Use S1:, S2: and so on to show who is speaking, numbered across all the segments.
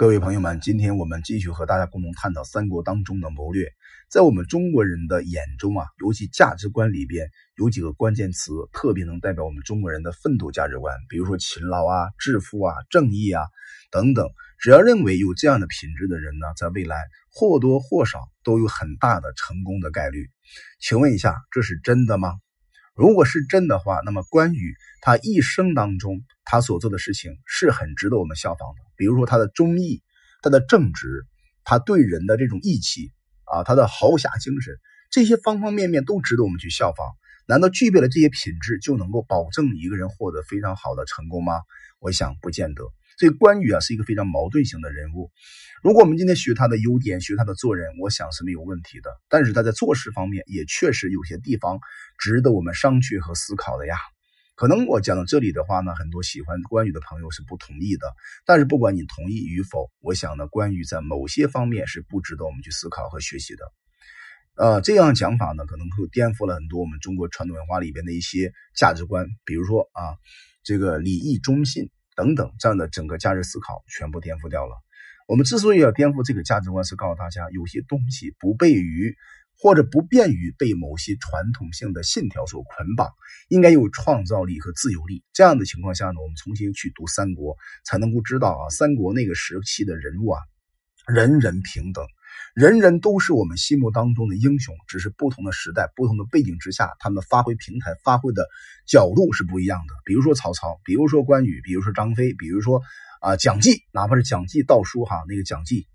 S1: 各位朋友们，今天我们继续和大家共同探讨三国当中的谋略。在我们中国人的眼中啊，尤其价值观里边有几个关键词，特别能代表我们中国人的奋斗价值观。比如说勤劳啊、致富啊、正义啊等等。只要认为有这样的品质的人呢，在未来或多或少都有很大的成功的概率。请问一下，这是真的吗？如果是真的话，那么关羽他一生当中他所做的事情是很值得我们效仿的。比如说他的忠义、他的正直、他对人的这种义气啊，他的豪侠精神，这些方方面面都值得我们去效仿。难道具备了这些品质就能够保证一个人获得非常好的成功吗？我想不见得。所以关羽啊是一个非常矛盾型的人物。如果我们今天学他的优点，学他的做人，我想是没有问题的。但是他在做事方面也确实有些地方值得我们商榷和思考的呀。可能我讲到这里的话呢，很多喜欢关羽的朋友是不同意的。但是不管你同意与否，我想呢，关羽在某些方面是不值得我们去思考和学习的。呃，这样讲法呢，可能会颠覆了很多我们中国传统文化里边的一些价值观，比如说啊，这个礼义忠信。等等，这样的整个价值思考全部颠覆掉了。我们之所以要颠覆这个价值观，是告诉大家，有些东西不被于或者不便于被某些传统性的信条所捆绑，应该有创造力和自由力。这样的情况下呢，我们重新去读三国，才能够知道啊，三国那个时期的人物啊，人人平等。人人都是我们心目当中的英雄，只是不同的时代、不同的背景之下，他们发挥平台、发挥的角度是不一样的。比如说曹操，比如说关羽，比如说张飞，比如说啊蒋济，哪怕是蒋济道书哈，那个蒋济，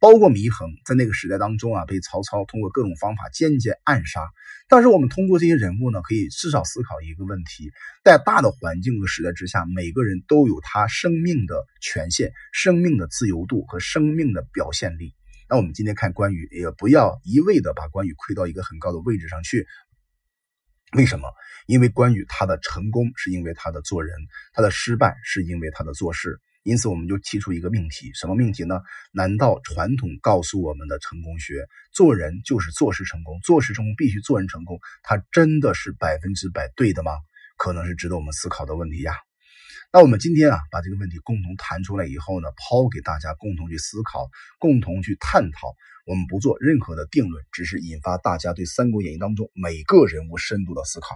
S1: 包括祢衡，在那个时代当中啊，被曹操通过各种方法间接暗杀。但是我们通过这些人物呢，可以至少思考一个问题：在大的环境和时代之下，每个人都有他生命的权限、生命的自由度和生命的表现力。那我们今天看关羽，也不要一味的把关羽推到一个很高的位置上去。为什么？因为关羽他的成功是因为他的做人，他的失败是因为他的做事。因此，我们就提出一个命题：什么命题呢？难道传统告诉我们的成功学，做人就是做事成功，做事成功必须做人成功，它真的是百分之百对的吗？可能是值得我们思考的问题呀。那我们今天啊，把这个问题共同谈出来以后呢，抛给大家共同去思考，共同去探讨。我们不做任何的定论，只是引发大家对《三国演义》当中每个人物深度的思考。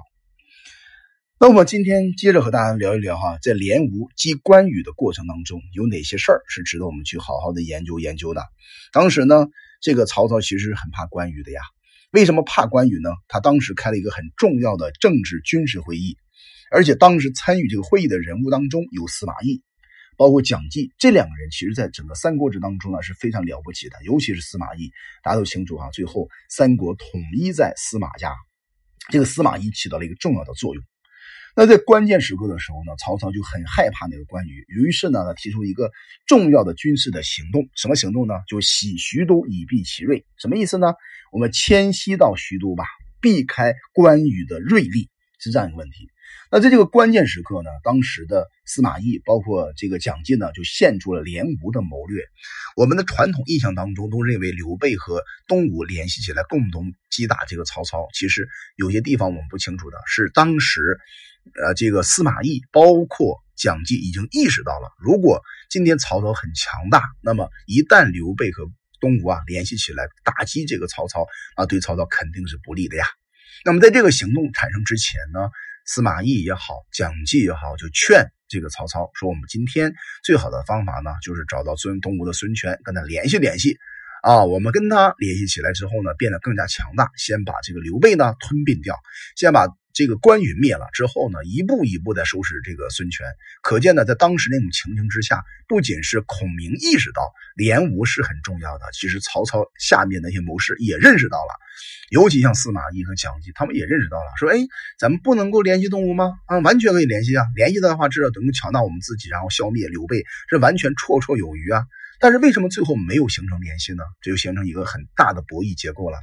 S1: 那我们今天接着和大家聊一聊哈，在联吴击关羽的过程当中，有哪些事儿是值得我们去好好的研究研究的？当时呢，这个曹操其实很怕关羽的呀。为什么怕关羽呢？他当时开了一个很重要的政治军事会议。而且当时参与这个会议的人物当中有司马懿，包括蒋济这两个人，其实在整个《三国志》当中呢是非常了不起的。尤其是司马懿，大家都清楚啊，最后三国统一在司马家，这个司马懿起到了一个重要的作用。那在关键时刻的时候呢，曹操就很害怕那个关羽，于是呢，他提出一个重要的军事的行动。什么行动呢？就洗徐都以避其锐。什么意思呢？我们迁徙到徐都吧，避开关羽的锐利，是这样一个问题。那在这个关键时刻呢，当时的司马懿，包括这个蒋济呢，就献出了联吴的谋略。我们的传统印象当中都认为刘备和东吴联系起来，共同击打这个曹操。其实有些地方我们不清楚的是，当时，呃，这个司马懿包括蒋济已经意识到了，如果今天曹操很强大，那么一旦刘备和东吴啊联系起来打击这个曹操，啊，对曹操肯定是不利的呀。那么在这个行动产生之前呢？司马懿也好，蒋济也好，就劝这个曹操说：“我们今天最好的方法呢，就是找到孙东吴的孙权，跟他联系联系。啊，我们跟他联系起来之后呢，变得更加强大。先把这个刘备呢吞并掉，先把。”这个关羽灭了之后呢，一步一步在收拾这个孙权。可见呢，在当时那种情形之下，不仅是孔明意识到联吴是很重要的，其实曹操下面那些谋士也认识到了，尤其像司马懿和蒋济，他们也认识到了，说：“哎，咱们不能够联系东吴吗？啊，完全可以联系啊！联系的话，至少能够强大我们自己，然后消灭刘备，这完全绰绰有余啊！但是为什么最后没有形成联系呢？这就形成一个很大的博弈结构了。”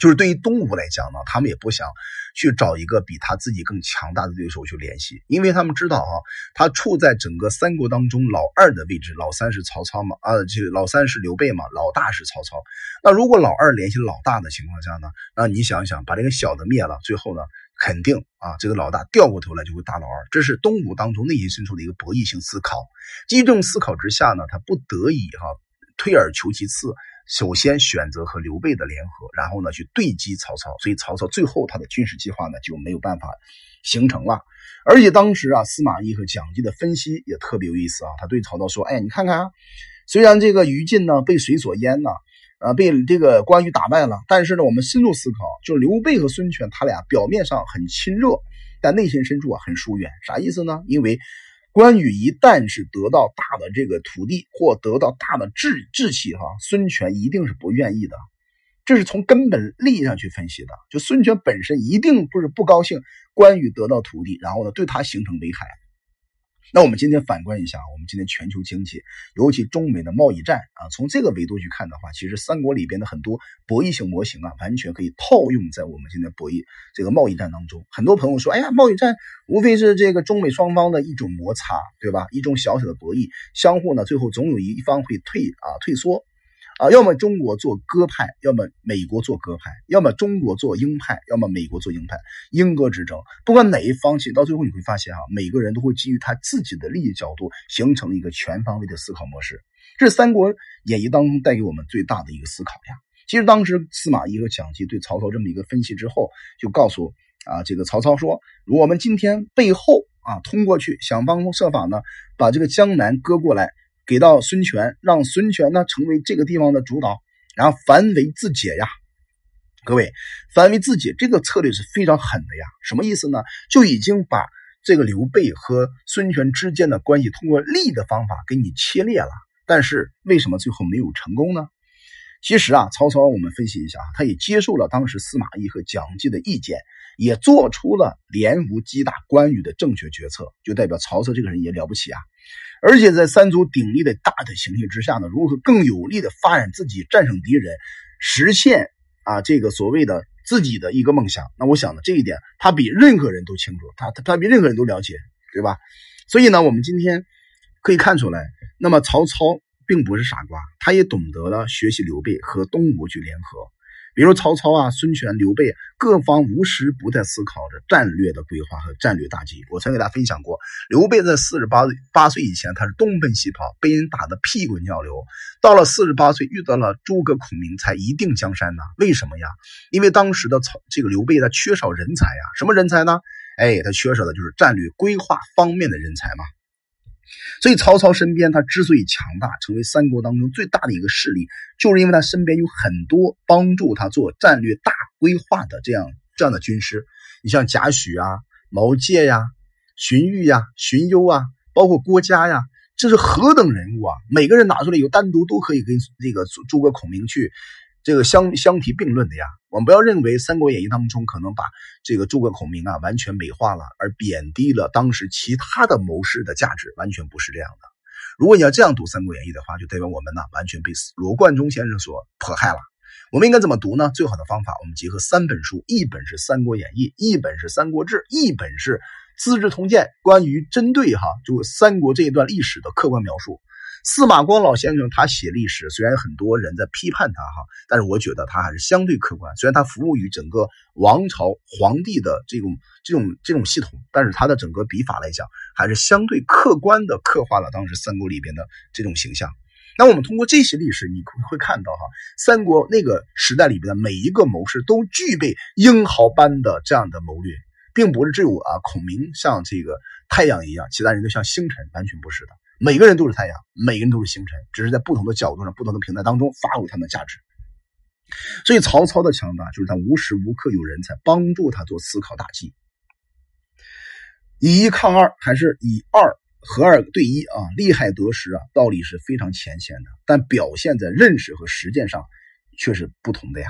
S1: 就是对于东吴来讲呢，他们也不想去找一个比他自己更强大的对手去联系，因为他们知道啊，他处在整个三国当中老二的位置，老三是曹操嘛，啊，这老三是刘备嘛，老大是曹操。那如果老二联系老大的情况下呢，那你想想，把这个小的灭了，最后呢，肯定啊，这个老大掉过头来就会打老二。这是东吴当中内心深处的一个博弈性思考。基于这种思考之下呢，他不得已哈，退而求其次，首先选择和刘备的联合，然后呢去对击曹操。所以曹操最后他的军事计划呢就没有办法形成了。而且当时啊，司马懿和蒋济的分析也特别有意思啊。他对曹操说：“哎，你看看啊，虽然这个于禁呢被水所淹呢。”啊，被这个关羽打败了。但是呢，我们深入思考，就刘备和孙权他俩表面上很亲热，但内心深处啊很疏远。啥意思呢？因为关羽一旦是得到大的这个土地或得到大的志志气，哈，孙权一定是不愿意的。这是从根本利益上去分析的。就孙权本身一定不是不高兴关羽得到土地，然后呢对他形成危害。那我们今天反观一下，我们今天全球经济，尤其中美的贸易战啊，从这个维度去看的话，其实三国里边的很多博弈性模型啊，完全可以套用在我们现在博弈这个贸易战当中。很多朋友说，哎呀，贸易战无非是这个中美双方的一种摩擦，对吧？一种小小的博弈，相互呢，最后总有一方会退啊退缩。啊，要么中国做鸽派，要么美国做鸽派，要么中国做鹰派，要么美国做鹰派，鹰鸽之争。不管哪一方，其实到最后你会发现，哈，每个人都会基于他自己的利益角度，形成一个全方位的思考模式。这是《三国演义》当中带给我们最大的一个思考呀。其实当时司马懿和蒋济对曹操这么一个分析之后，就告诉啊，这个曹操说，我们今天背后啊通过去，想方设法呢，把这个江南割过来。给到孙权，让孙权呢成为这个地方的主导，然后反为自解呀。各位，反为自解这个策略是非常狠的呀。什么意思呢？就已经把这个刘备和孙权之间的关系通过利的方法给你切裂了。但是为什么最后没有成功呢？其实啊，曹操我们分析一下，他也接受了当时司马懿和蒋济的意见，也做出了联吴击打关羽的正确决策，就代表曹操这个人也了不起啊。而且在三足鼎立的大的形势之下呢，如何更有力的发展自己，战胜敌人，实现啊这个所谓的自己的一个梦想？那我想呢，这一点他比任何人都清楚，他他他比任何人都了解，对吧？所以呢，我们今天可以看出来，那么曹操并不是傻瓜，他也懂得了学习刘备和东吴去联合。比如曹操啊、孙权、刘备各方无时不在思考着战略的规划和战略大计。我曾给大家分享过，刘备在四十八八岁以前，他是东奔西跑，被人打得屁滚尿流。到了四十八岁，遇到了诸葛孔明，才一定江山呢？为什么呀？因为当时的曹这个刘备他缺少人才呀，什么人才呢？哎，他缺少的就是战略规划方面的人才嘛。所以曹操身边，他之所以强大，成为三国当中最大的一个势力，就是因为他身边有很多帮助他做战略大规划的这样这样的军师。你像贾诩啊、毛玠呀、荀彧呀、荀攸啊，包括郭嘉呀，这是何等人物啊！每个人拿出来有单独都可以跟这个诸葛孔明去。这个相相提并论的呀，我们不要认为《三国演义》当中可能把这个诸葛孔明啊完全美化了，而贬低了当时其他的谋士的价值，完全不是这样的。如果你要这样读《三国演义》的话，就代表我们呢完全被罗贯中先生所迫害了。我们应该怎么读呢？最好的方法，我们结合三本书，一本是《三国演义》，一本是《三国志》，一本是《资治通鉴》，关于针对哈就三国这一段历史的客观描述。司马光老先生他写历史，虽然很多人在批判他哈，但是我觉得他还是相对客观。虽然他服务于整个王朝皇帝的这种这种这种系统，但是他的整个笔法来讲，还是相对客观的刻画了当时三国里边的这种形象。那我们通过这些历史，你会看到哈，三国那个时代里边的每一个谋士都具备英豪般的这样的谋略，并不是只有啊孔明像这个太阳一样，其他人都像星辰，完全不是的。每个人都是太阳，每个人都是星辰，只是在不同的角度上、不同的平台当中发挥他们的价值。所以曹操的强大就是他无时无刻有人才帮助他做思考打击。以一抗二还是以二和二对一啊？利害得失啊，道理是非常浅显的，但表现在认识和实践上却是不同的呀。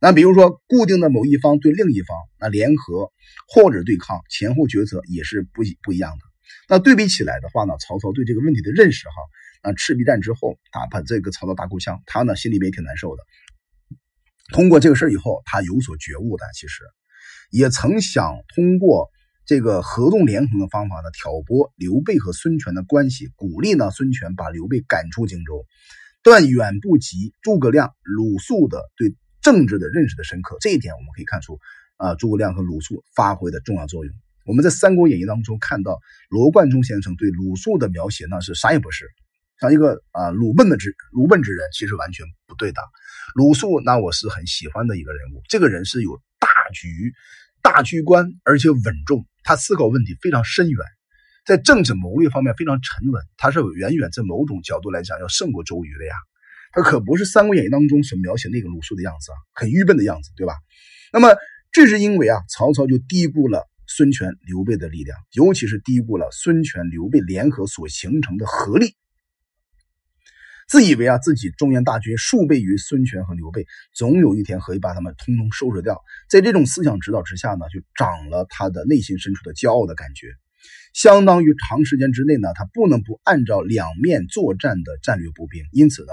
S1: 那比如说，固定的某一方对另一方那联合或者对抗，前后决策也是不不一样的。那对比起来的话呢，曹操对这个问题的认识哈，啊，赤壁战之后，打把这个曹操打够呛，他呢心里边也挺难受的。通过这个事以后，他有所觉悟的，其实也曾想通过这个合纵连横的方法呢，挑拨刘备和孙权的关系，鼓励呢孙权把刘备赶出荆州，但远不及诸葛亮、鲁肃的对政治的认识的深刻。这一点我们可以看出。啊诸葛亮和鲁肃发挥的重要作用。我们在《三国演义》当中看到罗贯中先生对鲁肃的描写，那是啥也不是，像一个啊鲁笨的之鲁笨之人，其实完全不对的。鲁肃那我是很喜欢的一个人物，这个人是有大局、大局观，而且稳重，他思考问题非常深远，在政治谋略方面非常沉稳，他是远远在某种角度来讲要胜过周瑜的呀。他可不是《三国演义》当中所描写那个鲁肃的样子啊，很愚笨的样子，对吧？那么这是因为啊，曹操就低估了。孙权、刘备的力量，尤其是低估了孙权、刘备联合所形成的合力，自以为啊自己中原大军数倍于孙权和刘备，总有一天可以把他们通通收拾掉。在这种思想指导之下呢，就长了他的内心深处的骄傲的感觉，相当于长时间之内呢，他不能不按照两面作战的战略步兵，因此呢。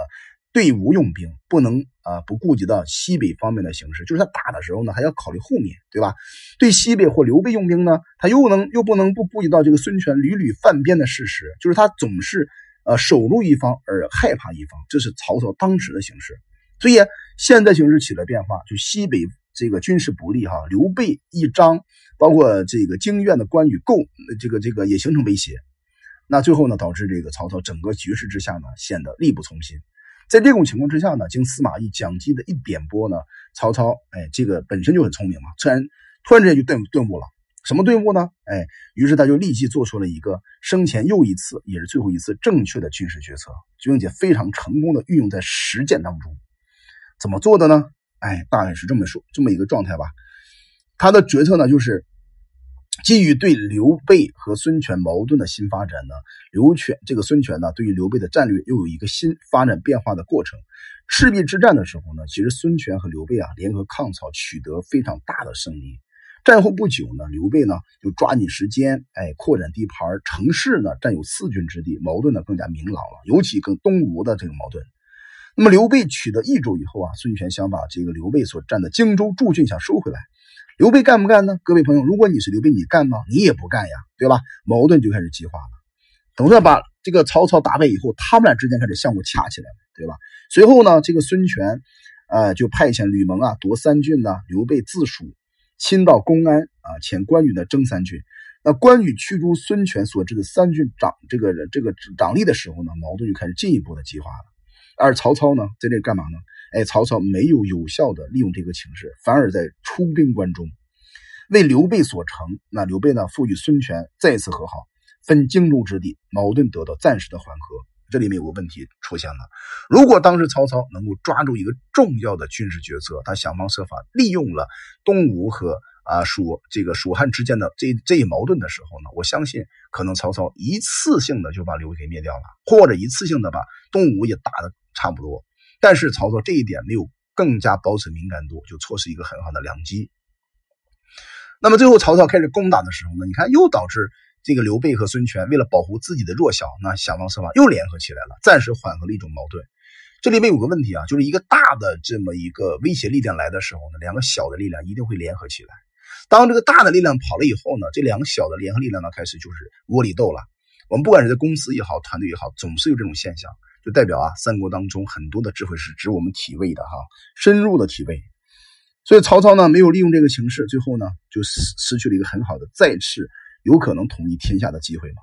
S1: 对吴用兵不能啊不顾及到西北方面的形势，就是他打的时候呢，还要考虑后面对吧？对西北或刘备用兵呢，他又能又不能不顾及到这个孙权屡屡犯边的事实，就是他总是呃守住一方而害怕一方，这是曹操当时的形势。所以现在形势起了变化，就西北这个军事不利哈，刘备一张，包括这个京院的关羽构这个这个也形成威胁，那最后呢，导致这个曹操整个局势之下呢，显得力不从心。在这种情况之下呢，经司马懿、蒋济的一点拨呢，曹操，哎，这个本身就很聪明嘛，突然突然之间就顿顿悟了，什么顿悟呢？哎，于是他就立即做出了一个生前又一次，也是最后一次正确的军事决策，并且非常成功的运用在实践当中。怎么做的呢？哎，大概是这么说，这么一个状态吧。他的决策呢，就是。基于对刘备和孙权矛盾的新发展呢，刘权这个孙权呢，对于刘备的战略又有一个新发展变化的过程。赤壁之战的时候呢，其实孙权和刘备啊联合抗曹，取得非常大的胜利。战后不久呢，刘备呢就抓紧时间，哎，扩展地盘，城市呢占有四郡之地，矛盾呢更加明朗了，尤其跟东吴的这个矛盾。那么刘备取得益州以后啊，孙权想把这个刘备所占的荆州驻郡想收回来。刘备干不干呢？各位朋友，如果你是刘备，你干吗？你也不干呀，对吧？矛盾就开始激化了。等到把这个曹操打败以后，他们俩之间开始相互掐起来了，对吧？随后呢，这个孙权，呃，就派遣吕蒙啊夺三郡呢。刘备自蜀亲到公安啊，遣关羽呢征三郡。那关羽驱逐孙权所置的三郡长这个这个长吏的时候呢，矛盾就开始进一步的激化了。而曹操呢，在这干嘛呢？哎，曹操没有有效的利用这个情势，反而在出兵关中，为刘备所成。那刘备呢，赋予孙权再次和好，分荆州之地，矛盾得到暂时的缓和。这里面有个问题出现了：如果当时曹操能够抓住一个重要的军事决策，他想方设法利用了东吴和啊蜀这个蜀汉之间的这这一矛盾的时候呢，我相信可能曹操一次性的就把刘备给灭掉了，或者一次性的把东吴也打的差不多。但是曹操这一点没有更加保持敏感度，就错失一个很好的良机。那么最后曹操开始攻打的时候呢，你看又导致这个刘备和孙权为了保护自己的弱小，那想方设法又联合起来了，暂时缓和了一种矛盾。这里面有个问题啊，就是一个大的这么一个威胁力量来的时候呢，两个小的力量一定会联合起来。当这个大的力量跑了以后呢，这两个小的联合力量呢开始就是窝里斗了。我们不管是在公司也好，团队也好，总是有这种现象。就代表啊，三国当中很多的智慧是指我们体味的哈，深入的体味。所以曹操呢没有利用这个形势，最后呢就失失去了一个很好的再次有可能统一天下的机会嘛。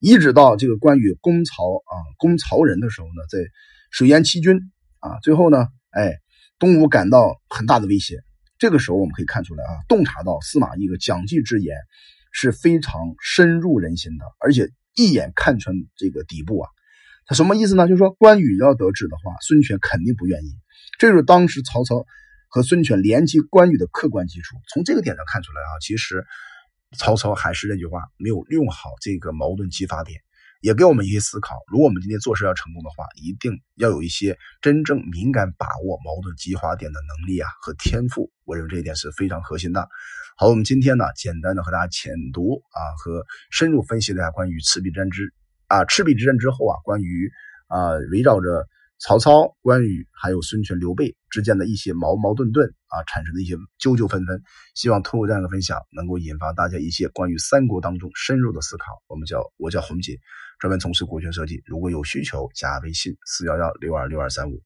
S1: 一直到这个关羽攻曹啊，攻曹仁的时候呢，在水淹七军啊，最后呢，哎，东吴感到很大的威胁。这个时候我们可以看出来啊，洞察到司马懿的蒋济之言是非常深入人心的，而且一眼看穿这个底部啊。他什么意思呢？就是说关羽要得志的话，孙权肯定不愿意。这就是当时曹操和孙权联击关羽的客观基础。从这个点上看出来啊，其实曹操还是那句话，没有用好这个矛盾激发点，也给我们一些思考。如果我们今天做事要成功的话，一定要有一些真正敏感把握矛盾激发点的能力啊和天赋。我认为这一点是非常核心的。好，我们今天呢，简单的和大家浅读啊和深入分析了一下关于赤壁战之。啊，赤壁之战之后啊，关于啊围绕着曹操、关羽还有孙权、刘备之间的一些矛矛盾盾啊产生的一些纠纠纷纷，希望通过这样的分享，能够引发大家一些关于三国当中深入的思考。我们叫我叫红姐，专门从事国学设计，如果有需求加微信四幺幺六二六二三五。